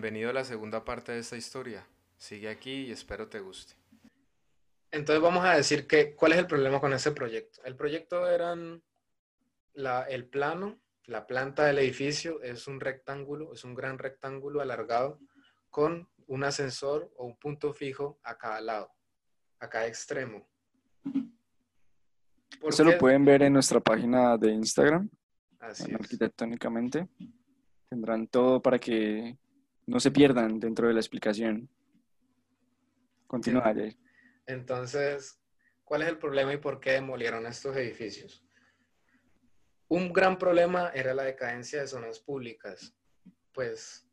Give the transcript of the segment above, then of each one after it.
bienvenido a la segunda parte de esta historia. Sigue aquí y espero te guste. Entonces vamos a decir que, ¿cuál es el problema con ese proyecto? El proyecto eran la, el plano, la planta del edificio es un rectángulo, es un gran rectángulo alargado con un ascensor o un punto fijo a cada lado, a cada extremo. Eso lo pueden ver en nuestra página de Instagram, Así arquitectónicamente. Tendrán todo para que no se pierdan dentro de la explicación. Continúa, Entonces, ¿cuál es el problema y por qué demolieron estos edificios? Un gran problema era la decadencia de zonas públicas, pues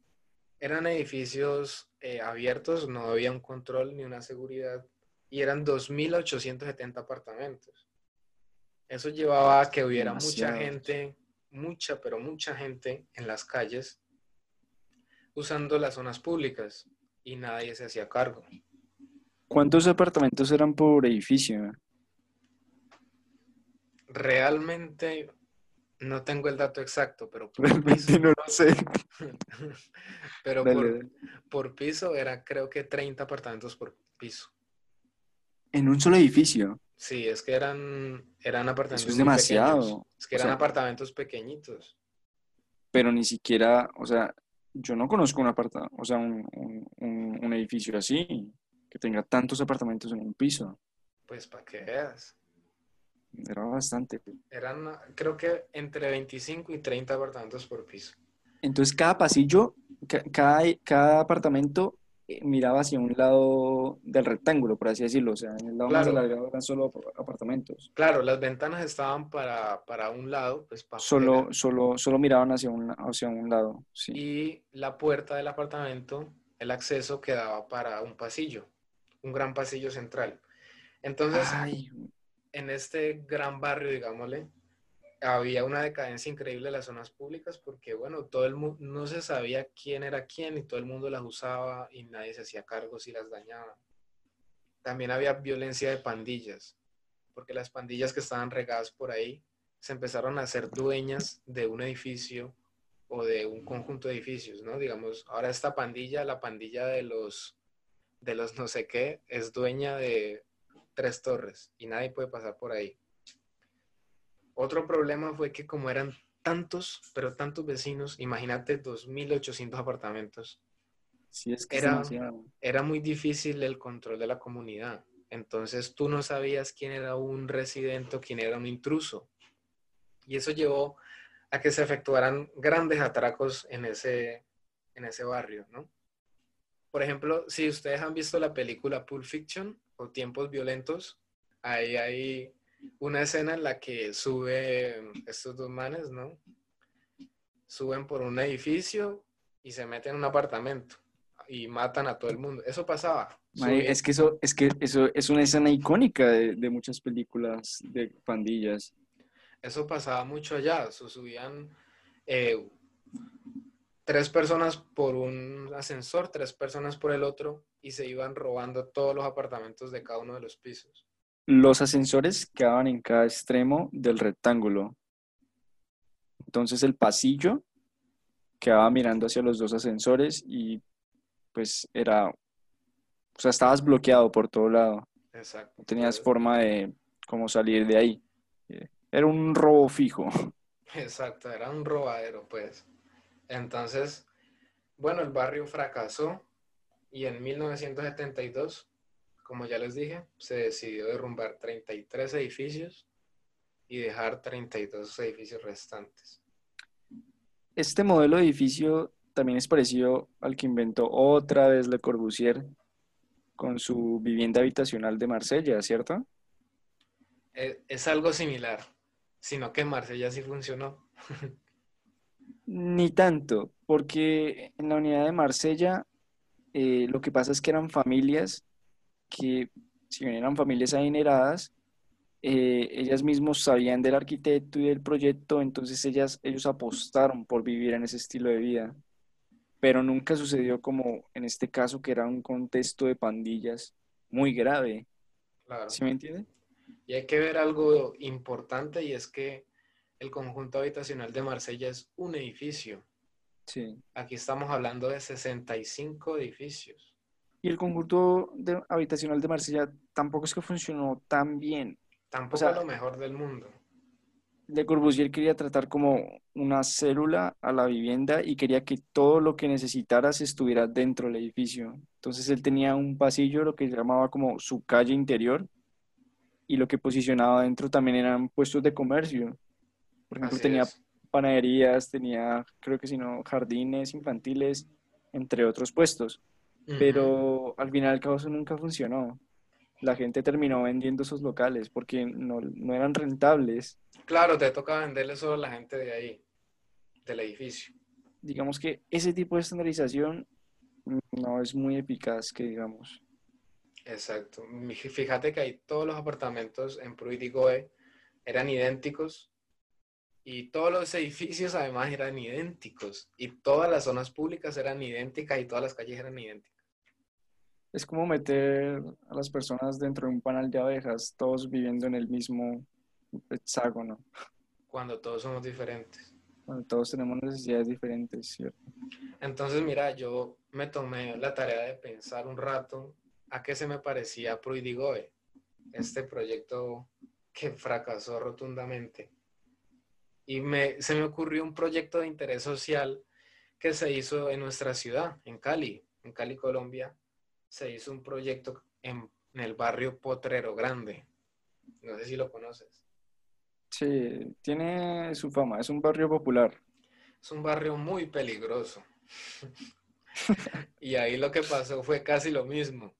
eran edificios eh, abiertos, no había un control ni una seguridad y eran 2.870 apartamentos. Eso llevaba a que hubiera mucha gente, mucha, pero mucha gente en las calles usando las zonas públicas y nadie se hacía cargo. ¿Cuántos apartamentos eran por edificio? Realmente no tengo el dato exacto, pero por Realmente no lo sé. pero por, por, piso era creo que 30 apartamentos por piso. ¿En un solo edificio? Sí, es que eran, eran apartamentos. Eso es demasiado. Es que eran apartamentos pequeñitos. Pero ni siquiera, o sea, yo no conozco un apartamento, o sea, un, un, un, edificio así, que tenga tantos apartamentos en un piso. Pues para que veas. Era bastante. Eran, creo que entre 25 y 30 apartamentos por piso. Entonces, cada pasillo, cada, cada apartamento miraba hacia un lado del rectángulo, por así decirlo. O sea, en el lado más alargado eran solo apartamentos. Claro, las ventanas estaban para, para un lado, pues para solo, solo, solo miraban hacia un, hacia un lado. Sí. Y la puerta del apartamento, el acceso quedaba para un pasillo, un gran pasillo central. Entonces, en este gran barrio, digámosle, había una decadencia increíble de las zonas públicas porque, bueno, todo el mundo no se sabía quién era quién y todo el mundo las usaba y nadie se hacía cargo si las dañaban. También había violencia de pandillas, porque las pandillas que estaban regadas por ahí se empezaron a hacer dueñas de un edificio o de un conjunto de edificios, ¿no? Digamos, ahora esta pandilla, la pandilla de los de los no sé qué, es dueña de tres torres y nadie puede pasar por ahí. Otro problema fue que como eran tantos, pero tantos vecinos, imagínate 2.800 apartamentos. Sí, es que era, era muy difícil el control de la comunidad. Entonces tú no sabías quién era un residente o quién era un intruso. Y eso llevó a que se efectuaran grandes atracos en ese, en ese barrio, ¿no? Por ejemplo, si ustedes han visto la película Pulp Fiction o Tiempos Violentos, ahí hay una escena en la que sube estos dos manes, ¿no? Suben por un edificio y se meten en un apartamento y matan a todo el mundo. Eso pasaba. es que eso, es que eso es una escena icónica de, muchas películas de pandillas. Eso pasaba mucho allá. subían eh, tres personas por un ascensor, tres personas por el otro, y se iban robando todos los apartamentos de cada uno de los pisos. Los ascensores quedaban en cada extremo del rectángulo. Entonces el pasillo quedaba mirando hacia los dos ascensores y pues era, o sea, estabas bloqueado por todo lado. Exacto. No tenías forma de cómo salir de ahí. Era un robo fijo. Exacto, era un robadero, pues. Entonces, bueno, el barrio fracasó y en 1972 como ya les dije, se decidió derrumbar 33 edificios y dejar 32 edificios restantes. Este modelo de edificio también es parecido al que inventó otra vez Le Corbusier con su vivienda habitacional de Marsella, ¿cierto? Es, algo similar, sino que Marsella sí funcionó. Ni tanto, porque en la unidad de Marsella eh, lo que pasa es que eran familias que si bien eran familias adineradas, eh, ellas mismas sabían del arquitecto y del proyecto, entonces ellas, ellos apostaron por vivir en ese estilo de vida. Pero nunca sucedió como en este caso, que era un contexto de pandillas muy grave. Claro. ¿Sí me entiende? Y hay que ver algo importante y es que el conjunto habitacional de Marsella es un edificio. Sí. Aquí estamos hablando de 65 edificios. Y el conjunto de, habitacional de Marsella tampoco es que funcionó tan bien. Tampoco O sea, lo mejor del mundo. Le Corbusier quería tratar como una célula a la vivienda y quería que todo lo que necesitaras estuviera dentro del edificio. Entonces él tenía un pasillo, lo que llamaba como su calle interior, y lo que posicionaba dentro también eran puestos de comercio. Por ejemplo, Así tenía es. panaderías, tenía, creo que si no, jardines infantiles, entre otros puestos. Pero al final el cabo eso nunca funcionó. La gente terminó vendiendo esos locales porque no, no eran rentables. Claro, te toca venderle solo a la gente de ahí, del edificio. Digamos que ese tipo de estandarización no es muy eficaz, que digamos. Exacto. Fíjate que ahí todos los apartamentos en Pruiticoe eran idénticos y todos los edificios además eran idénticos y todas las zonas públicas eran idénticas y todas las calles eran idénticas. Es como meter a las personas dentro de un panal de abejas, todos viviendo en el mismo hexágono. cuando todos somos diferentes. Bueno, todos tenemos necesidades diferentes, ¿cierto? Entonces, mira, yo me tomé la tarea de pensar un rato a qué se me parecía Pruiticoe, este proyecto que fracasó rotundamente. Y me, se me ocurrió un proyecto de interés social que se hizo en nuestra ciudad, en Cali, en Cali, Colombia. Se hizo un proyecto en, en el barrio Potrero Grande. No sé si lo conoces. Sí, tiene su fama, es un barrio popular. Es un barrio muy peligroso. y ahí lo que pasó fue casi lo mismo.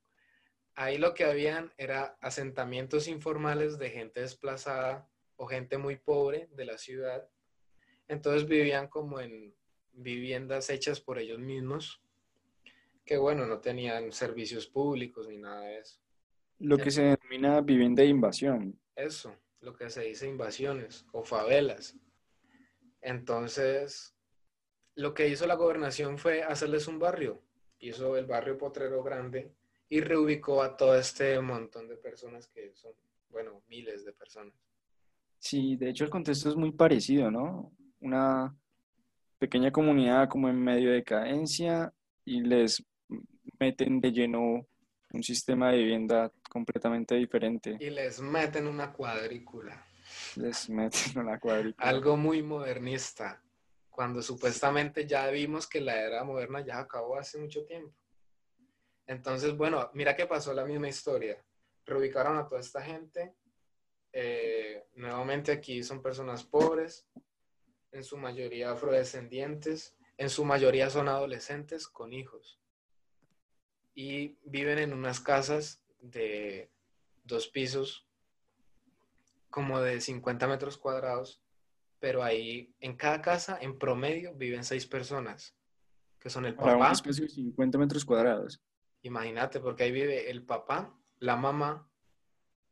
Ahí lo que habían era asentamientos informales de gente desplazada o gente muy pobre de la ciudad. Entonces vivían como en viviendas hechas por ellos mismos, que bueno, no tenían servicios públicos ni nada de eso. Lo que se denomina vivienda de invasión. Eso, lo que se dice invasiones o favelas. Entonces, lo que hizo la gobernación fue hacerles un barrio. Hizo el barrio Potrero Grande y reubicó a todo este montón de personas que son, bueno, miles de personas. Sí, de hecho el contexto es muy parecido, ¿no? Una pequeña comunidad como en medio de decadencia y les meten de lleno un sistema de vivienda completamente diferente. Y les meten una cuadrícula, Les meten una cuadrícula. algo muy modernista, cuando supuestamente ya vimos que la era moderna ya acabó hace mucho tiempo. Entonces, bueno, mira que pasó la misma historia. Reubicaron a toda esta gente. eh, nuevamente aquí son personas pobres, en su mayoría afrodescendientes, en su mayoría son adolescentes con hijos. Y viven en unas casas de dos pisos, como de 50 metros cuadrados, pero ahí en cada casa, en promedio, viven seis personas, que son el Para un papá, espacio de 50 metros cuadrados. Imagínate, porque ahí vive el papá, la mamá,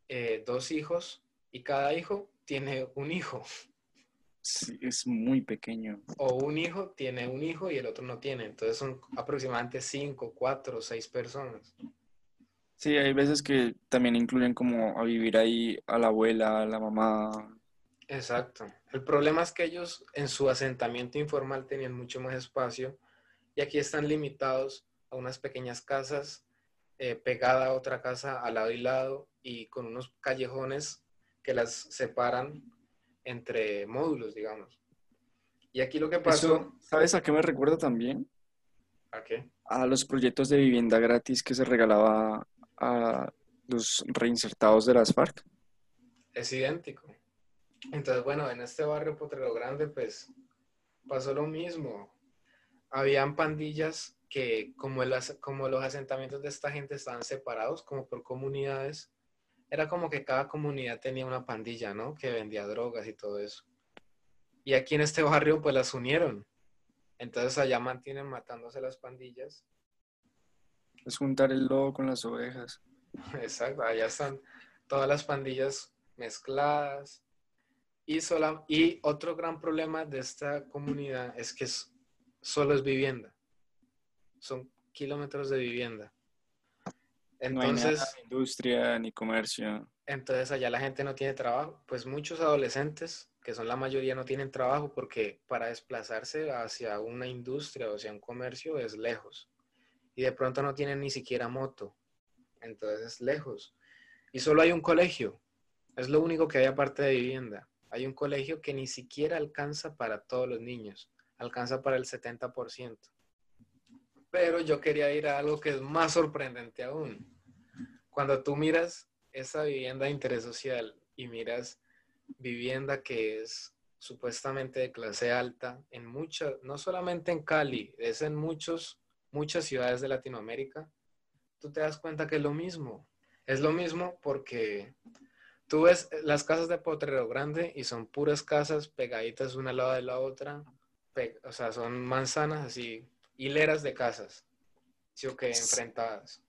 eh, dos hijos, y cada hijo tiene un hijo. Sí, es muy pequeño. O un hijo tiene un hijo y el otro no tiene. Entonces son aproximadamente cinco, cuatro, seis personas. Sí, hay veces que también incluyen como a vivir ahí a la abuela, a la mamá. Exacto. El problema es que ellos en su asentamiento informal tenían mucho más espacio y aquí están limitados a unas pequeñas casas eh, pegada a otra casa al lado y lado y con unos callejones que las separan entre módulos, digamos. Y aquí lo que pasó... Eso, ¿sabes a qué me recuerda también? ¿A qué? A los proyectos de vivienda gratis que se regalaba a los reinsertados de las FARC. Es idéntico. Entonces, bueno, en este barrio Potrero Grande, pues pasó lo mismo. Habían pandillas que, como, el como los asentamientos de esta gente estaban separados, como por comunidades, era como que cada comunidad tenía una pandilla, ¿no? Que vendía drogas y todo eso. Y aquí en este barrio, pues las unieron. Entonces allá mantienen matándose las pandillas. Es juntar el lobo con las ovejas. Exacto, allá están todas las pandillas mezcladas. Y, sola, y otro gran problema de esta comunidad es que es- solo es vivienda. Son kilómetros de vivienda. No hay nada de industria ni comercio. entonces allá la gente no tiene trabajo. Pues muchos adolescentes que son la mayoría, no tienen trabajo porque para desplazarse hacia una industria o hacia un comercio es lejos. Y de pronto no tienen ni siquiera moto. Entonces es lejos. Y solo hay un colegio. Es lo único que hay aparte de vivienda. Hay un colegio que ni siquiera alcanza para todos los niños. Alcanza para el 70%. Pero yo quería ir a algo que es más sorprendente aún. Cuando tú miras esa vivienda de interés social y miras vivienda que es supuestamente de clase alta en muchas, no solamente en Cali, es en muchos, muchas ciudades de Latinoamérica, tú te das cuenta que es lo mismo. Es lo mismo porque tú ves las casas de Potrero Grande y son puras casas pegaditas una al lado de la otra, o sea, son manzanas así, hileras de casas, sí o que enfrentadas.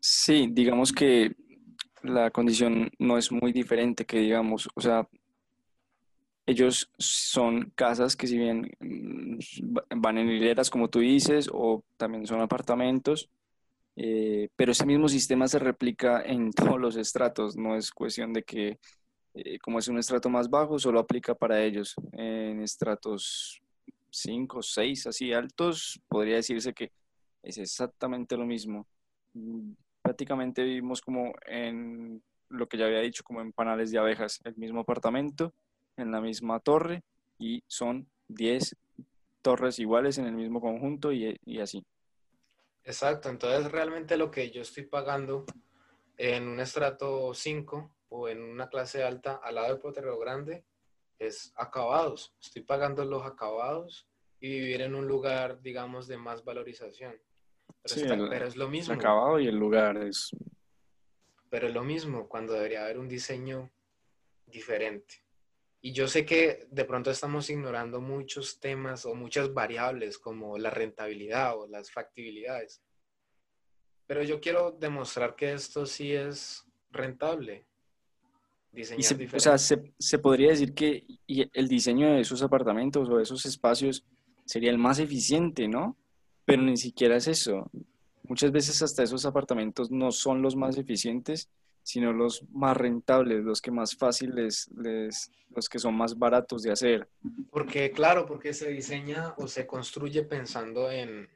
Sí, digamos que la condición no es muy diferente que digamos, o sea, ellos son casas que si bien mm, van en hileras, como tú dices, o también son apartamentos, eh, pero ese mismo sistema se replica en todos los estratos, no es cuestión de que eh, como es un estrato más bajo, solo aplica para ellos. En estratos 5, 6, así altos, podría decirse que es exactamente lo mismo. Mm, prácticamente vivimos como en lo que ya había dicho, como en panales de abejas, el mismo apartamento, en la misma torre, y son 10 torres iguales en el mismo conjunto y, y así. Exacto, entonces realmente lo que yo estoy pagando en un estrato 5 o en una clase alta al lado de Potrero Grande es acabados. Estoy pagando los acabados y vivir en un lugar, digamos, de más valorización. Pero, es lo mismo. El acabado y el lugar es... Pero es lo mismo cuando debería haber un diseño diferente. Y yo sé que de pronto estamos ignorando muchos temas o muchas variables como la rentabilidad o las factibilidades. Pero yo quiero demostrar que esto sí es rentable. Diseñar o sea, se, se, podría decir que el diseño de esos apartamentos o de esos espacios sería el más eficiente, ¿no? Pero ni siquiera es eso. Muchas veces hasta esos apartamentos no son los más eficientes, sino los más rentables, los que más fáciles, les, los que son más baratos de hacer. Porque, claro, porque se diseña o se construye pensando en,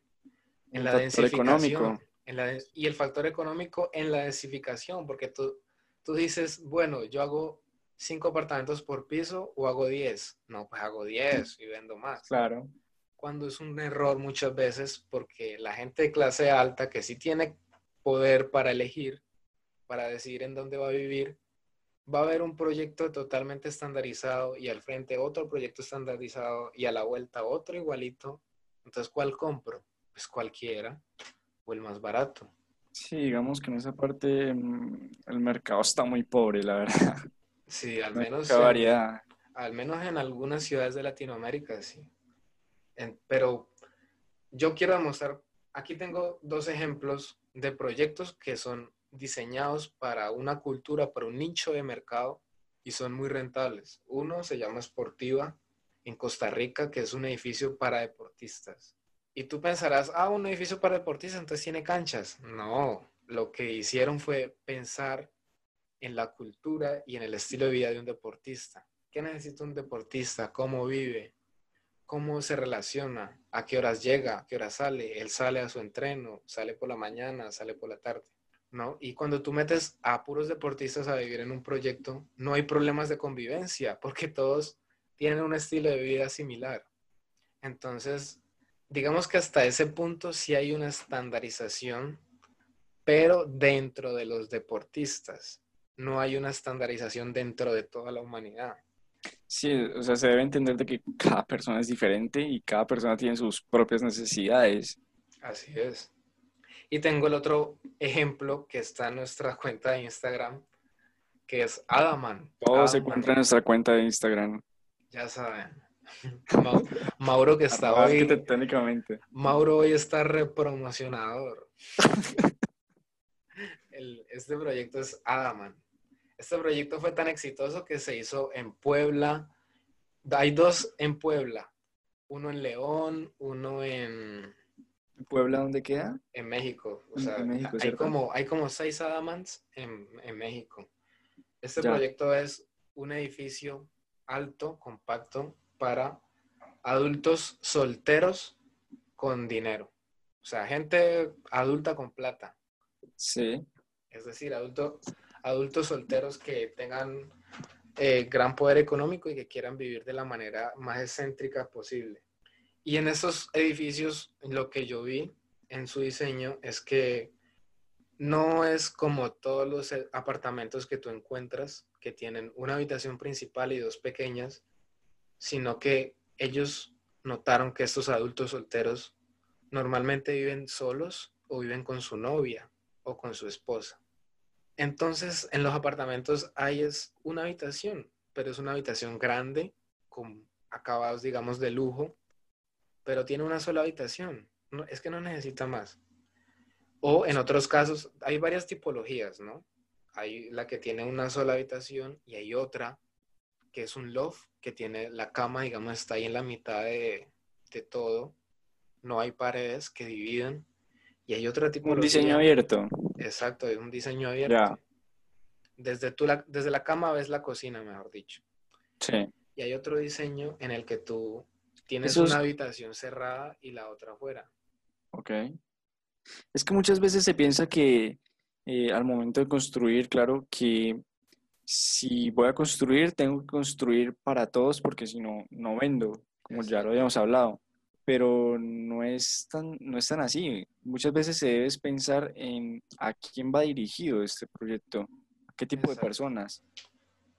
en la densificación. Económico. En la, y el factor económico en la densificación, porque tú, tú dices, bueno, yo hago cinco apartamentos por piso o hago diez. No, pues hago diez y vendo más. Claro. Cuando es un error muchas veces porque la gente de clase alta que sí tiene poder para elegir, para decidir en dónde va a vivir, va a haber un proyecto totalmente estandarizado y al frente otro proyecto estandarizado y a la vuelta otro igualito. Entonces, ¿cuál compro? Pues cualquiera o el más barato. Sí, digamos que en esa parte mm, el mercado está muy pobre, la verdad. Sí, al menos, en, al menos en algunas ciudades de Latinoamérica, sí. pero yo quiero demostrar, aquí tengo dos ejemplos de proyectos que son diseñados para una cultura, para un nicho de mercado y son muy rentables. Uno se llama Sportiva en Costa Rica, que es un edificio para deportistas. Y tú pensarás, ah, un edificio para deportistas, entonces tiene canchas. No, lo que hicieron fue pensar en la cultura y en el estilo de vida de un deportista. ¿Qué necesita un deportista? ¿Cómo vive? ¿Cómo se relaciona? ¿A qué horas llega? ¿A qué horas sale? Él sale a su entreno, sale por la mañana, sale por la tarde. ¿no? Y cuando tú metes a puros deportistas a vivir en un proyecto, no hay problemas de convivencia porque todos tienen un estilo de vida similar. Entonces, digamos que hasta ese punto sí hay una estandarización, pero dentro de los deportistas. No hay una estandarización dentro de toda la humanidad. Sí, o sea, se debe entender de que cada persona es diferente y cada persona tiene sus propias necesidades. Así es. Y tengo el otro ejemplo que está en nuestra cuenta de Instagram, que es Adaman. Todo se encuentra en nuestra cuenta de Instagram. Ya saben. Mauro que está hoy. Técnicamente. Mauro hoy está repromocionador. este proyecto es Adaman. Este proyecto fue tan exitoso que se hizo en Puebla. Hay dos en Puebla. Uno en León, uno en ¿Puebla dónde queda? En México. O sea, hay, como, hay como seis Adamants en, en México. Este proyecto es un edificio alto, compacto, para adultos solteros con dinero. O sea, gente adulta con plata. Sí. Es decir, adulto, adultos solteros que tengan eh, gran poder económico y que quieran vivir de la manera más excéntrica posible. Y en estos edificios, lo que yo vi en su diseño es que no es como todos los apartamentos que tú encuentras, que tienen una habitación principal y dos pequeñas, sino que ellos notaron que estos adultos solteros normalmente viven solos o viven con su novia o con su esposa. Entonces, en los apartamentos hay es una habitación, pero es una habitación grande, con acabados, digamos, de lujo, pero tiene una sola habitación. es que no necesita más. O en otros casos, hay varias tipologías, ¿no? Hay la que tiene una sola habitación y hay otra que es un loft, que tiene la cama, digamos, está ahí en la mitad de, de todo. No hay paredes que dividen. Y hay otra tipología. Un diseño abierto. Exacto, es un diseño abierto. Desde, tú la, desde la cama ves la cocina, mejor dicho. Sí. Y hay otro diseño en el que tú tienes una habitación cerrada y la otra afuera. Ok. Es que muchas veces se piensa que eh, al momento de construir, claro, que si voy a construir, tengo que construir para todos porque si no, no vendo, como ya lo habíamos hablado. Pero no es, tan, no es tan así. Muchas veces se debe pensar en a quién va dirigido este proyecto, a qué tipo de personas.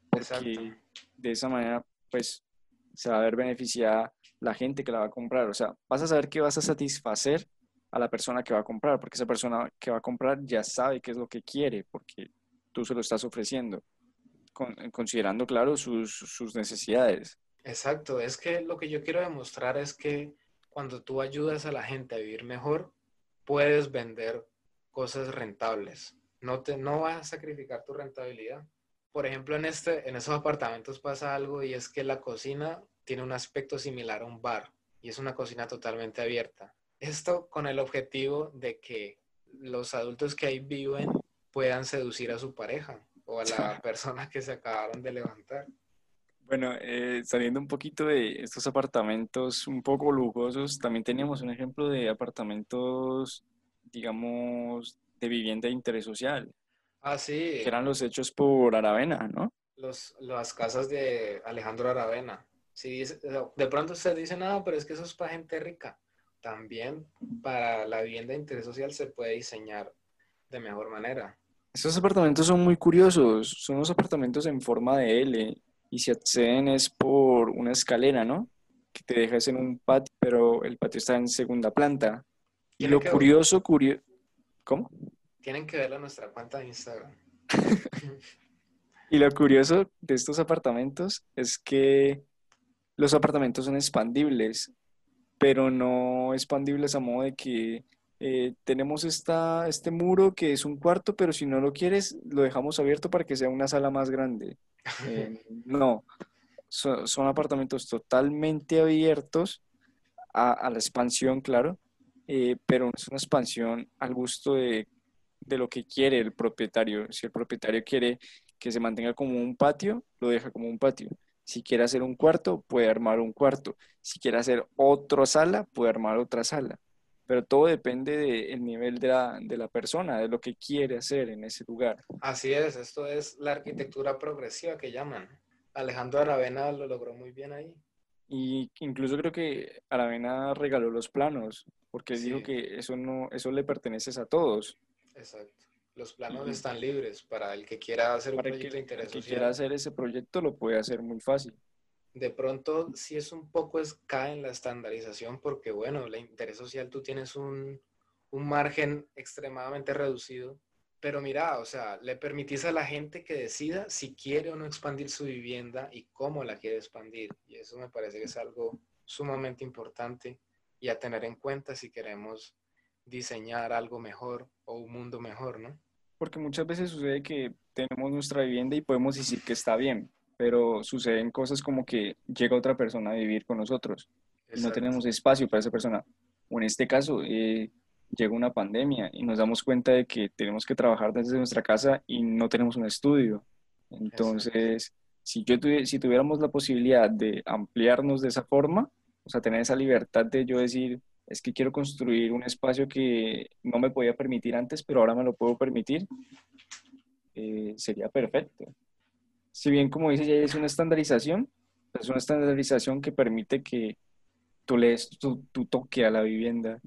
Porque de esa manera, pues, se va a ver beneficiada la gente que la va a comprar. O sea, vas a saber que vas a satisfacer a la persona que va a comprar, porque esa persona que va a comprar ya sabe qué es lo que quiere, porque tú se lo estás ofreciendo, considerando, claro, sus, sus necesidades. Exacto, es que lo que yo quiero demostrar es que cuando tú ayudas a la gente a vivir mejor, puedes vender cosas rentables. No, te, no vas a sacrificar tu rentabilidad. Por ejemplo, en, este, en esos apartamentos pasa algo y es que la cocina tiene un aspecto similar a un bar y es una cocina totalmente abierta. Esto con el objetivo de que los adultos que ahí viven puedan seducir a su pareja o a la persona que se acabaron de levantar. Bueno, eh, saliendo un poquito de estos apartamentos un poco lujosos, también teníamos un ejemplo de apartamentos, digamos, de vivienda de interés social. Ah, sí. Que eran los hechos por Aravena, ¿no? Los, las casas de Alejandro Aravena. Sí, de pronto usted dice, no, pero es que eso es para gente rica también para la vivienda de interés social se puede diseñar de mejor manera. Estos apartamentos son muy curiosos, son los apartamentos en forma de L y si acceden es por una escalera, ¿no? Que te dejas en un patio, pero el patio está en segunda planta. Y lo curioso, curioso... ¿Cómo? Tienen que verlo en nuestra cuenta de Instagram. y lo curioso de estos apartamentos es que los apartamentos son expandibles pero no expandibles a modo de que eh, tenemos esta, este muro que es un cuarto, pero si no lo quieres, lo dejamos abierto para que sea una sala más grande. Eh, no, son apartamentos totalmente abiertos a, la expansión, claro, eh, pero es una expansión al gusto de, de lo que quiere el propietario. Si el propietario quiere que se mantenga como un patio, lo deja como un patio. Si quiere hacer un cuarto, puede armar un cuarto. Si quiere hacer otra sala, puede armar otra sala. Pero todo depende del nivel de la, de la, persona, de lo que quiere hacer en ese lugar. Así es, esto es la arquitectura progresiva que llaman. Alejandro Aravena lo logró muy bien ahí. Y incluso creo que Aravena regaló los planos, porque dijo que eso, no, eso le pertenece a todos. Exacto. Los planos están libres para el que quiera hacer un proyecto de interés el que quiera hacer ese proyecto lo puede hacer muy fácil. De pronto, si es un poco es, cae en la estandarización porque, bueno, el interés social tú tienes un, un margen extremadamente reducido. Pero mira, o sea, le permitís a la gente que decida si quiere o no expandir su vivienda y cómo la quiere expandir. Y eso me parece que es algo sumamente importante y a tener en cuenta si queremos diseñar algo mejor o un mundo mejor, ¿no? Porque muchas veces sucede que tenemos nuestra vivienda y podemos decir que está bien, pero suceden cosas como que llega otra persona a vivir con nosotros y no tenemos espacio para esa persona. O en este caso, eh, llega una pandemia y nos damos cuenta de que tenemos que trabajar desde nuestra casa y no tenemos un estudio. Entonces, si, yo si tuviéramos la posibilidad de ampliarnos de esa forma, o sea, tener esa libertad de yo decir, es que quiero construir un espacio que no me podía permitir antes, pero ahora me lo puedo permitir, eh, sería perfecto. Si bien, como dice, ya es una estandarización, es una estandarización que permite que tú lees tu, tu toque a la vivienda,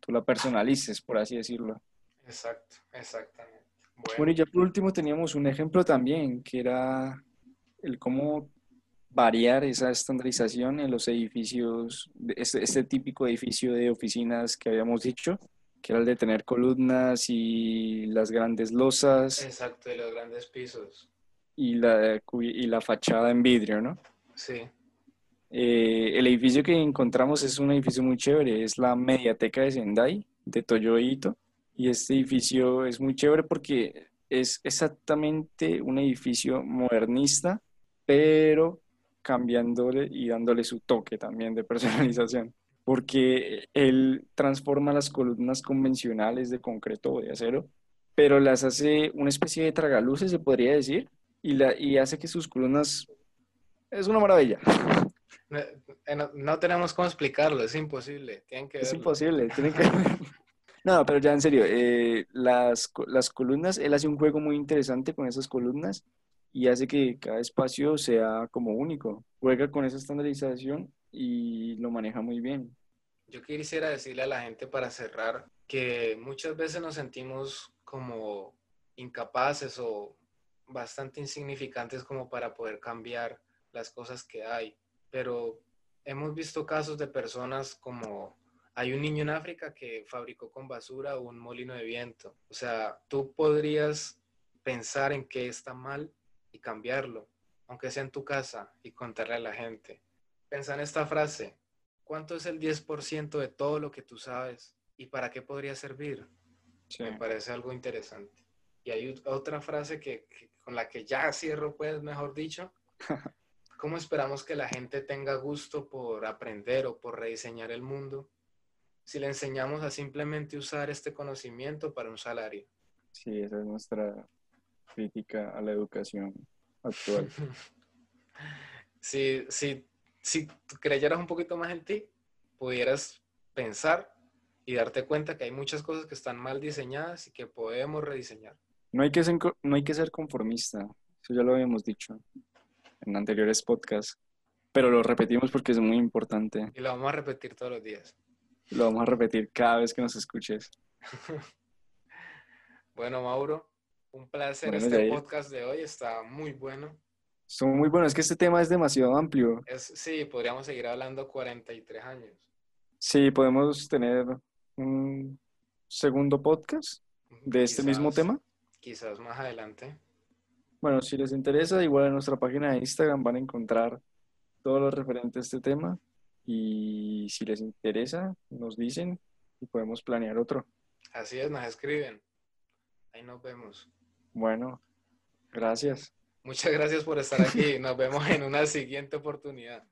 tú la personalices, por así decirlo. Exacto, exactamente. Bueno. y ya por último teníamos un ejemplo también, que era el cómo variar esa estandarización en los edificios, este, este, típico edificio de oficinas que habíamos dicho, que era el de tener columnas y las grandes losas. Exacto, y los grandes pisos. Y la, y la fachada en vidrio, ¿no? Sí. Eh, el edificio que encontramos es un edificio muy chévere, es la Mediateca de Sendai, de Toyo Ito. Y este edificio es muy chévere porque es exactamente un edificio modernista, pero cambiándole y dándole su toque también de personalización, porque él transforma las columnas convencionales de concreto o de acero, pero las hace una especie de tragaluces, se podría decir, y, la, y hace que sus columnas... Es una maravilla. No, tenemos cómo explicarlo, es imposible. Tienen que es imposible, tienen que... No, pero ya en serio, eh, las, las columnas, él hace un juego muy interesante con esas columnas y hace que cada espacio sea como único. Juega con esa estandarización y lo maneja muy bien. Yo quisiera decirle a la gente para cerrar que muchas veces nos sentimos como incapaces o bastante insignificantes como para poder cambiar las cosas que hay, pero hemos visto casos de personas como hay un niño en África que fabricó con basura un molino de viento. O sea, tú podrías pensar en qué está mal y cambiarlo, aunque sea en tu casa, y contarle a la gente. Pensa en esta frase, ¿cuánto es el 10% de todo lo que tú sabes y para qué podría servir? Me parece algo interesante. Y hay otra frase que, con la que ya cierro, pues, mejor dicho. ¿Cómo esperamos que la gente tenga gusto por aprender o por rediseñar el mundo si le enseñamos a simplemente usar este conocimiento para un salario? Sí, esa es nuestra crítica a la educación actual. si, si, si creyeras un poquito más en ti, pudieras pensar y darte cuenta que hay muchas cosas que están mal diseñadas y que podemos rediseñar. No hay que ser, no hay que ser conformista, eso ya lo habíamos dicho en anteriores podcasts, pero lo repetimos porque es muy importante. Y lo vamos a repetir todos los días. Lo vamos a repetir cada vez que nos escuches. bueno, Mauro, un placer. este podcast de hoy está muy bueno. Son muy buenos. Es que este tema es demasiado amplio. Es, sí, podríamos seguir hablando 43 años. Sí, podemos tener un segundo podcast de este mismo tema. Quizás más adelante. Bueno, si les interesa, igual en nuestra página de Instagram van a encontrar todo lo referente a este tema. Y si les interesa, nos dicen y podemos planear otro. Así es, nos escriben. Ahí nos vemos. Bueno, gracias. Muchas gracias por estar aquí. Nos vemos en una siguiente oportunidad.